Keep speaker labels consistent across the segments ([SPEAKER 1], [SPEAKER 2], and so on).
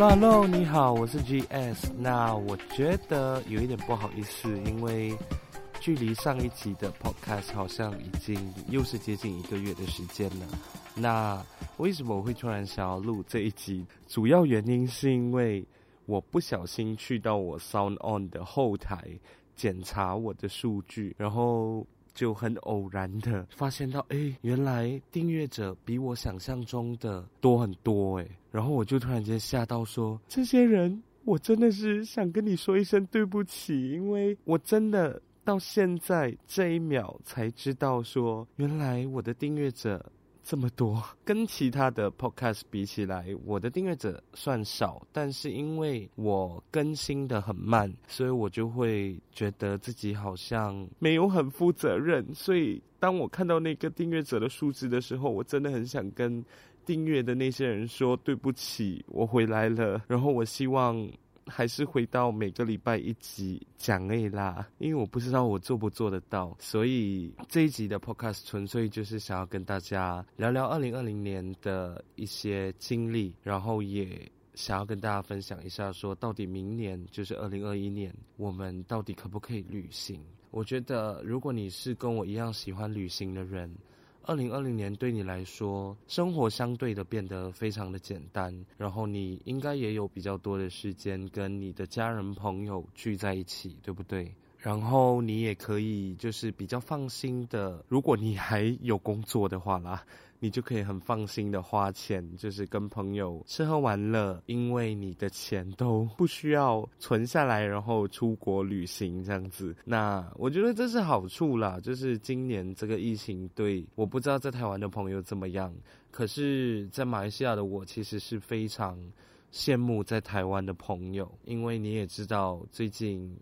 [SPEAKER 1] Hello Hello，你好，我是 GS。那我觉得有一点不好意思，因为距离上一集的 Podcast 好像已经又是接近一个月的时间了。那为什么我会突然想要录这一集？主要原因是因为我不小心去到我 Sound On 的后台检查我的数据，然后。就很偶然的发现到，哎，原来订阅者比我想象中的多很多，哎，然后我就突然间吓到说，这些人，我真的是想跟你说一声对不起，因为我真的到现在这一秒才知道说，原来我的订阅者。这么多，跟其他的 podcast 比起来，我的订阅者算少，但是因为我更新的很慢，所以我就会觉得自己好像没有很负责任。所以当我看到那个订阅者的数字的时候，我真的很想跟订阅的那些人说对不起，我回来了。然后我希望。还是回到每个礼拜一集讲而已啦，因为我不知道我做不做得到，所以这一集的 podcast 纯粹就是想要跟大家聊聊二零二零年的一些经历，然后也想要跟大家分享一下，说到底明年就是二零二一年，我们到底可不可以旅行？我觉得如果你是跟我一样喜欢旅行的人。二零二零年对你来说，生活相对的变得非常的简单，然后你应该也有比较多的时间跟你的家人朋友聚在一起，对不对？然后你也可以就是比较放心的，如果你还有工作的话啦，你就可以很放心的花钱，就是跟朋友吃喝玩乐，因为你的钱都不需要存下来，然后出国旅行这样子。那我觉得这是好处啦，就是今年这个疫情对，我不知道在台湾的朋友怎么样，可是在马来西亚的我其实是非常羡慕在台湾的朋友，因为你也知道最近。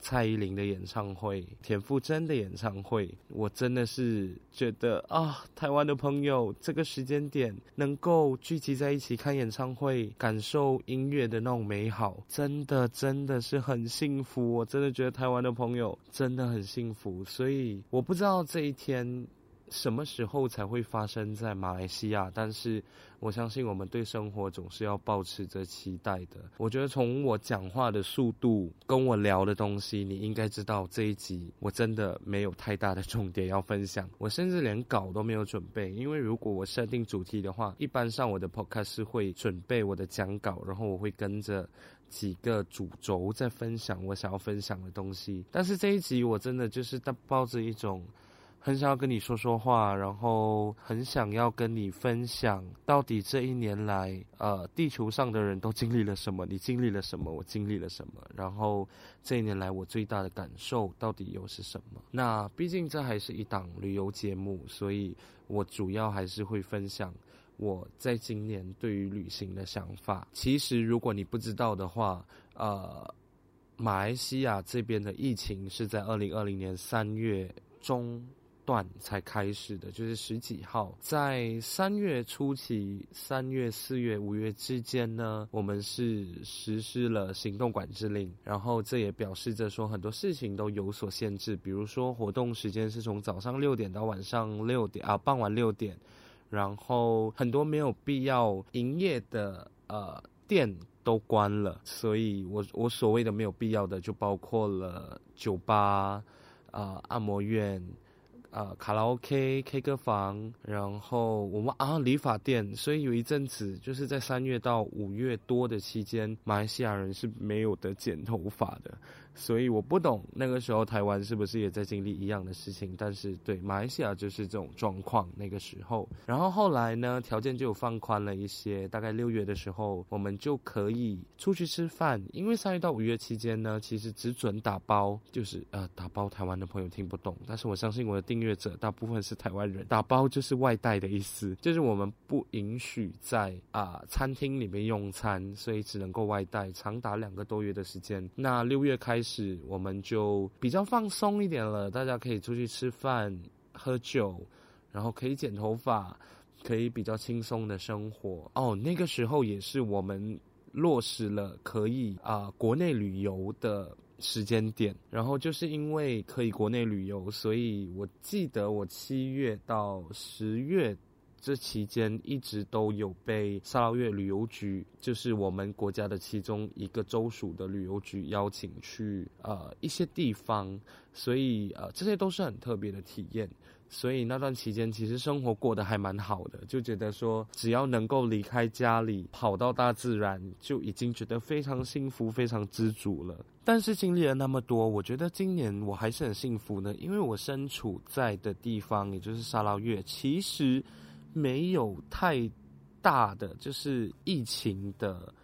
[SPEAKER 1] 蔡依林的演唱会，田馥甄的演唱会，我真的是觉得啊，台湾的朋友这个时间点能够聚集在一起看演唱会，感受音乐的那种美好，真的真的是很幸福。我真的觉得台湾的朋友真的很幸福，所以我不知道这一天。什么时候才会发生在马来西亚？但是我相信我们对生活总是要抱持着期待的。我觉得从我讲话的速度，跟我聊的东西，你应该知道这一集我真的没有太大的重点要分享。我甚至连稿都没有准备，因为如果我设定主题的话，一般上我的 podcast 是会准备我的讲稿，然后我会跟着几个主轴在分享我想要分享的东西。但是这一集我真的就是抱着一种。很想要跟你说说话，然后很想要跟你分享，到底这一年来，呃，地球上的人都经历了什么？你经历了什么？我经历了什么？然后这一年来我最大的感受到底又是什么？那毕竟这还是一档旅游节目，所以我主要还是会分享我在今年对于旅行的想法。其实如果你不知道的话，呃，马来西亚这边的疫情是在二零二零年三月中。段才开始的，就是十几号，在三月初期，三月、四月、五月之间呢，我们是实施了行动管制令，然后这也表示着说很多事情都有所限制，比如说活动时间是从早上六点到晚上六点啊，傍晚六点，然后很多没有必要营业的呃店都关了，所以我我所谓的没有必要的就包括了酒吧啊、按摩院。呃，卡拉 OK、K 歌房，然后我们啊，理发店，所以有一阵子就是在三月到五月多的期间，马来西亚人是没有得剪头发的。所以我不懂那个时候台湾是不是也在经历一样的事情，但是对马来西亚就是这种状况那个时候。然后后来呢，条件就放宽了一些，大概六月的时候，我们就可以出去吃饭。因为三月到五月期间呢，其实只准打包，就是呃打包。台湾的朋友听不懂，但是我相信我的订阅者大部分是台湾人。打包就是外带的意思，就是我们不允许在啊、餐厅里面用餐，所以只能够外带，长达两个多月的时间。那六月开始。我们就比较放松一点了，大家可以出去吃饭、喝酒，然后可以剪头发，可以比较轻松的生活。哦，那个时候也是我们落实了可以啊、国内旅游的时间点。然后就是因为可以国内旅游，所以我记得我七月到十月。这期间一直都有被沙捞越旅游局，就是我们国家的其中一个州属的旅游局邀请去呃一些地方，所以呃这些都是很特别的体验。所以那段期间，其实生活过得还蛮好的，就觉得说，只要能够离开家里，跑到大自然，就已经觉得非常幸福、非常知足了。但是经历了那么多，我觉得今年我还是很幸福呢，因为我身处在的地方，也就是沙捞越，其实没有太大的就是疫情的，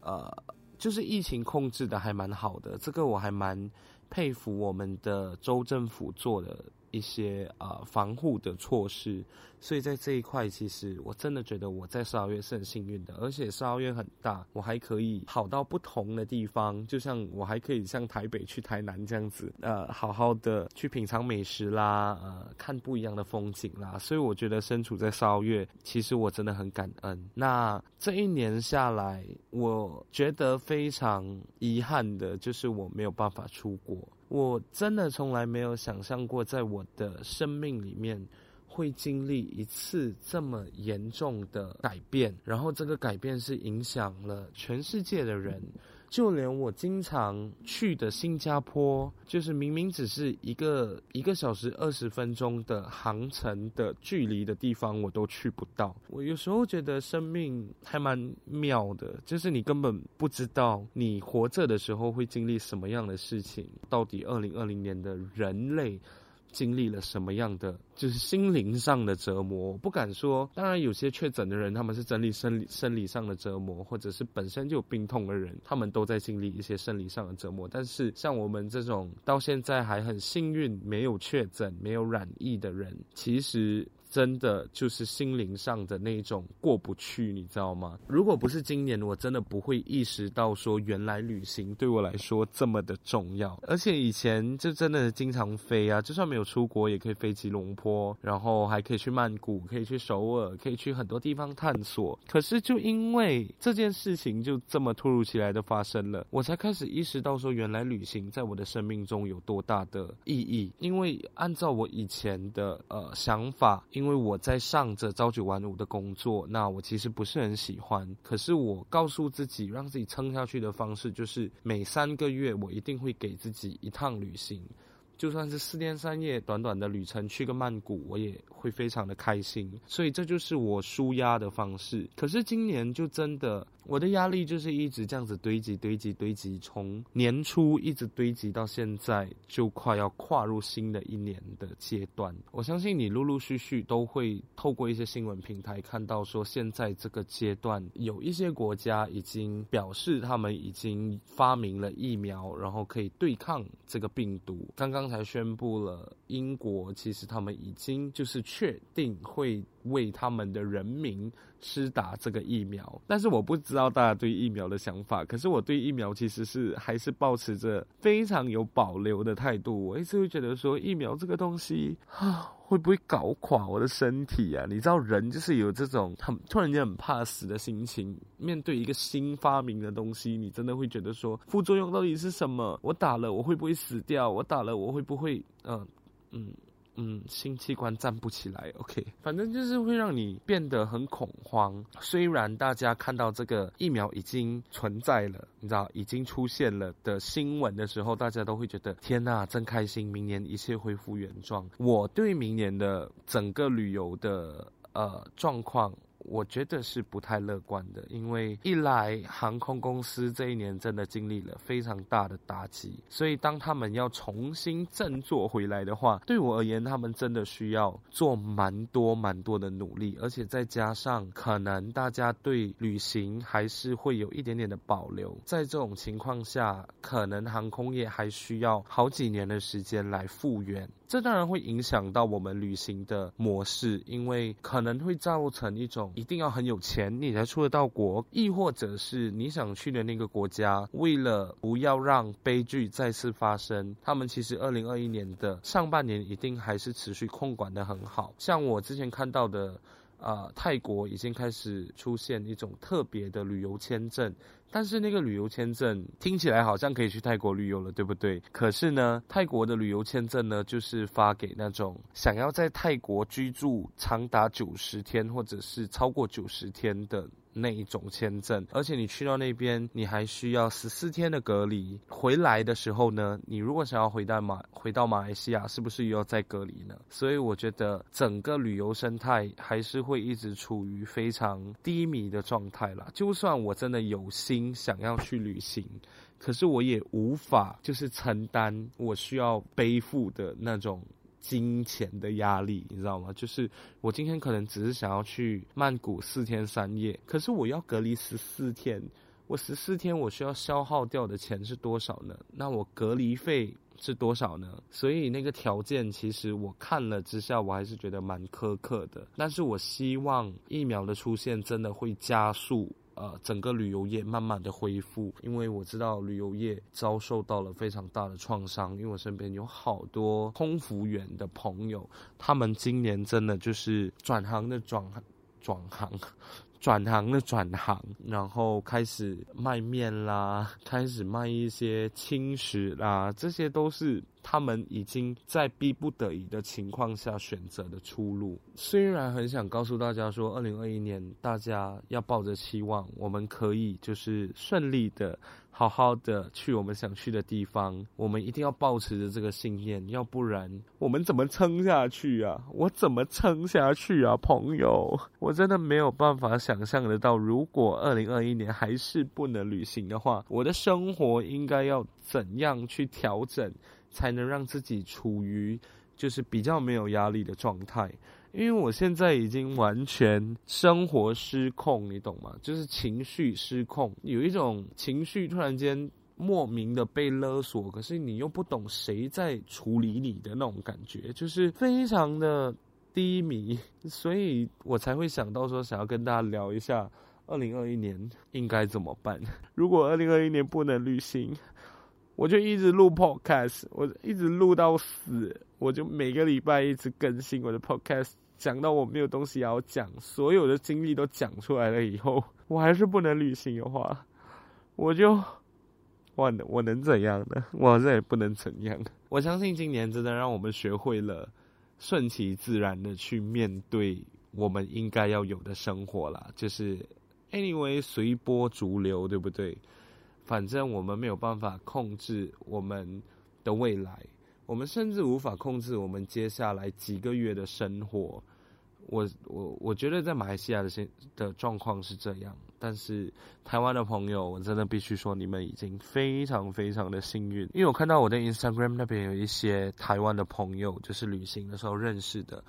[SPEAKER 1] 呃，就是疫情控制的还蛮好的，这个我还蛮佩服我们的州政府做的。一些啊、防护的措施，所以在这一块，其实我真的觉得我在沙捞越是很幸运的，而且沙捞越很大，我还可以跑到不同的地方，就像我还可以像台北去台南这样子，呃，好好的去品尝美食啦，呃，看不一样的风景啦，所以我觉得身处在沙捞越，其实我真的很感恩。那这一年下来，我觉得非常遗憾的就是我没有办法出国。我真的从来没有想象过，在我的生命里面会经历一次这么严重的改变，然后这个改变是影响了全世界的人。就连我经常去的新加坡，就是明明只是一个一个小时二十分钟的航程的距离的地方，我都去不到。我有时候觉得生命还蛮妙的，就是你根本不知道你活着的时候会经历什么样的事情。到底二零二零年的人类，经历了什么样的，就是心灵上的折磨？不敢说。当然，有些确诊的人，他们是整理生理生理上的折磨，或者是本身就有病痛的人，他们都在经历一些生理上的折磨。但是，像我们这种到现在还很幸运，没有确诊、没有染疫的人，其实。真的就是心灵上的那种过不去，你知道吗？如果不是今年，我真的不会意识到说，原来旅行对我来说这么的重要。而且以前就真的经常飞啊，就算没有出国，也可以飞吉隆坡，然后还可以去曼谷，可以去首尔，可以去很多地方探索。可是就因为这件事情就这么突如其来的发生了，我才开始意识到说，原来旅行在我的生命中有多大的意义。因为按照我以前的呃想法。因为我在上着朝九晚五的工作，那我其实不是很喜欢。可是我告诉自己，让自己撑下去的方式，就是每三个月我一定会给自己一趟旅行。就算是四天三夜短短的旅程，去个曼谷，我也会非常的开心。所以这就是我舒压的方式。可是今年就真的，我的压力就是一直这样子堆积、堆积、堆积，从年初一直堆积到现在，就快要跨入新的一年的阶段。我相信你陆陆续续都会透过一些新闻平台看到，说现在这个阶段有一些国家已经表示他们已经发明了疫苗，然后可以对抗这个病毒。刚刚。才宣布了，英国其实他们已经就是确定会为他们的人民施打这个疫苗，但是我不知道大家对疫苗的想法。可是我对疫苗其实是还是抱持着非常有保留的态度。我一直会觉得说，疫苗这个东西啊，会不会搞垮我的身体啊？你知道，人就是有这种很突然间很怕死的心情。面对一个新发明的东西，你真的会觉得说，副作用到底是什么？我打了我会不会死掉？我打了我会不会嗯？嗯嗯，新器官站不起来，OK，反正就是会让你变得很恐慌。虽然大家看到这个疫苗已经存在了，你知道已经出现了的新闻的时候，大家都会觉得天呐，真开心，明年一切恢复原状。我对明年的整个旅游的呃状况。我觉得是不太乐观的，因为一来航空公司这一年真的经历了非常大的打击，所以当他们要重新振作回来的话，对我而言，他们真的需要做蛮多蛮多的努力，而且再加上可能大家对旅行还是会有一点点的保留，在这种情况下，可能航空业还需要好几年的时间来复原。这当然会影响到我们旅行的模式，因为可能会造成一种一定要很有钱你才出得到国，亦或者是你想去的那个国家，为了不要让悲剧再次发生，他们其实二零二一年的上半年一定还是持续控管的很好。像我之前看到的，啊，泰国已经开始出现一种特别的旅游签证。但是那个旅游签证听起来好像可以去泰国旅游了，对不对？可是呢，泰国的旅游签证呢，就是发给那种想要在泰国居住长达九十天，或者是超过九十天的。那一种签证，而且你去到那边，你还需要十四天的隔离。回来的时候呢，你如果想要回到马回到马来西亚，是不是又要再隔离呢？所以我觉得整个旅游生态还是会一直处于非常低迷的状态啦。就算我真的有心想要去旅行，可是我也无法就是承担我需要背负的那种。金钱的压力，你知道吗？就是我今天可能只是想要去曼谷四天三夜，可是我要隔离十四天，我十四天我需要消耗掉的钱是多少呢？那我隔离费是多少呢？所以那个条件其实我看了之下，我还是觉得蛮苛刻的。但是我希望疫苗的出现真的会加速。呃，整个旅游业慢慢的恢复，因为我知道旅游业遭受到了非常大的创伤，因为我身边有好多空服员的朋友，他们今年真的就是转行的转转行。转行的转行，然后开始卖面啦，开始卖一些轻食啦，这些都是他们已经在逼不得已的情况下选择的出路。虽然很想告诉大家说，二零二一年大家要抱着期望，我们可以就是顺利的。好好的去我们想去的地方，我们一定要保持着这个信念，要不然我们怎么撑下去啊？我怎么撑下去啊，朋友？我真的没有办法想象得到，如果二零二一年还是不能旅行的话，我的生活应该要怎样去调整，才能让自己处于就是比较没有压力的状态？因为我现在已经完全生活失控，你懂吗？就是情绪失控，有一种情绪突然间莫名的被勒索，可是你又不懂谁在处理你的那种感觉，就是非常的低迷，所以我才会想到说，想要跟大家聊一下二零二一年应该怎么办。如果二零二一年不能旅行，我就一直录 podcast，我一直录到死，我就每个礼拜一直更新我的 podcast。讲到我没有东西要讲，所有的经历都讲出来了以后，我还是不能旅行的话，我就，我能我能怎样呢？我好像也不能怎样。我相信今年真的让我们学会了顺其自然的去面对我们应该要有的生活啦。就是 anyway 随波逐流，对不对？反正我们没有办法控制我们的未来。我们甚至无法控制我们接下来几个月的生活。我我我觉得在马来西亚的现的状况是这样，但是台湾的朋友，我真的必须说，你们已经非常非常的幸运，因为我看到我的 Instagram 那边有一些台湾的朋友，就是旅行的时候认识的。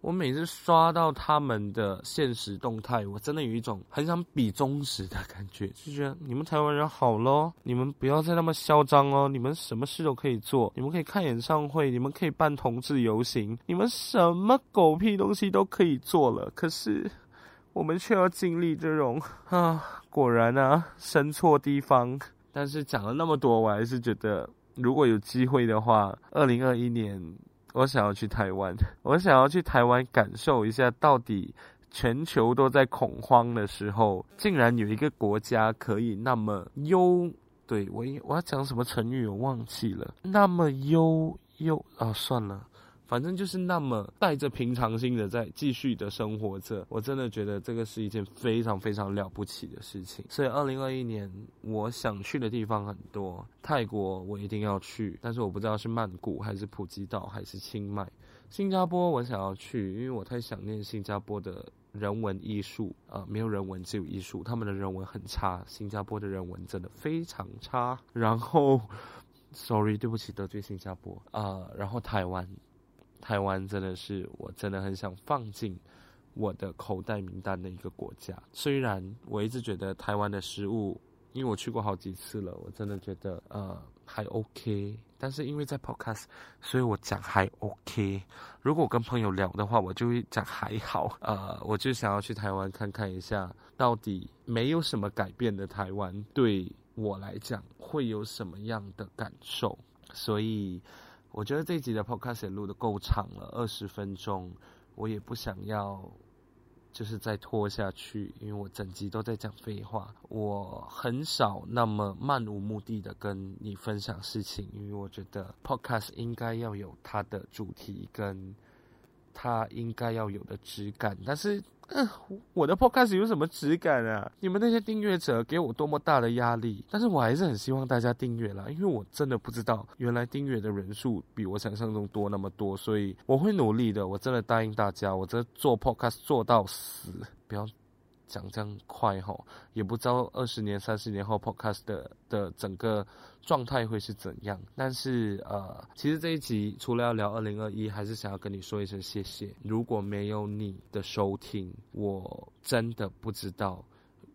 [SPEAKER 1] 我每次刷到他们的现实动态，我真的有一种很想比中指的感觉，就觉得你们台湾人好咯，你们不要再那么嚣张哦，你们什么事都可以做，你们可以看演唱会，你们可以办同志游行，你们什么狗屁东西都可以做了，可是我们却要经历这种啊，果然啊，生错地方。但是讲了那么多，我还是觉得，如果有机会的话，二零二一年。我想要去台湾，我想要去台湾感受一下，到底全球都在恐慌的时候，竟然有一个国家可以那么优，对，我我要讲什么成语我忘记了，那么优优啊，算了。反正就是那么带着平常心的在继续的生活着，我真的觉得这个是一件非常非常了不起的事情。所以，二零二一年我想去的地方很多，泰国我一定要去，但是我不知道是曼谷还是普吉岛还是清迈。新加坡我想要去，因为我太想念新加坡的人文艺术啊，呃，没有人文只有艺术，他们的人文很差，新加坡的人文真的非常差。然后，sorry，对不起得罪新加坡啊，呃，然后台湾。台湾真的是我真的很想放进我的口袋名单的一个国家。虽然我一直觉得台湾的食物，因为我去过好几次了，我真的觉得呃还 OK。但是因为在 Podcast，所以我讲还 OK。如果我跟朋友聊的话，我就会讲还好。呃，我就想要去台湾看看一下，到底没有什么改变的台湾对我来讲会有什么样的感受。所以。我觉得这一集的 podcast 也录得够长了，二十分钟，我也不想要就是再拖下去，因为我整集都在讲废话。我很少那么漫无目的的跟你分享事情，因为我觉得 podcast 应该要有它的主题跟它应该要有的质感。但是，嗯，我的 podcast 有什么质感啊？你们那些订阅者给我多么大的压力，但是我还是很希望大家订阅啦，因为我真的不知道原来订阅的人数比我想象中多那么多，所以我会努力的。我真的答应大家，我这做 podcast 做到死，不要。讲这样快吼，也不知道二十年、三十年后 Podcast 的的整个状态会是怎样。但是呃，其实这一集除了要聊二零二一，还是想要跟你说一声谢谢。如果没有你的收听，我真的不知道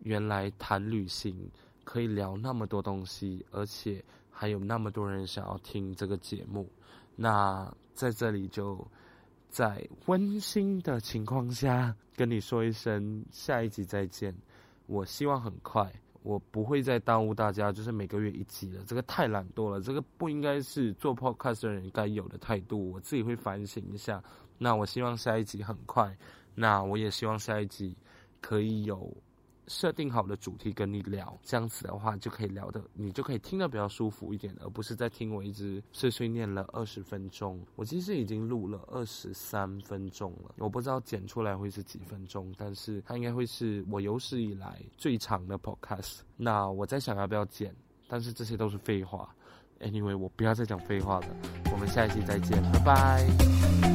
[SPEAKER 1] 原来谈旅行可以聊那么多东西，而且还有那么多人想要听这个节目。那在这里就。在温馨的情况下跟你说一声，下一集再见。我希望很快，我不会再耽误大家，就是每个月一集了。这个太懒惰了，这个不应该是做 podcast 的人该有的态度。我自己会反省一下。那我希望下一集很快，那我也希望下一集可以有。设定好的主题跟你聊，这样子的话就可以聊的，你就可以听得比较舒服一点，而不是在听我一直碎碎念了二十分钟。我其实已经录了二十三分钟了，我不知道剪出来会是几分钟，但是它应该会是我有史以来最长的 podcast。那我在想要不要剪，但是这些都是废话。Anyway，我不要再讲废话了，我们下一期再见，拜拜。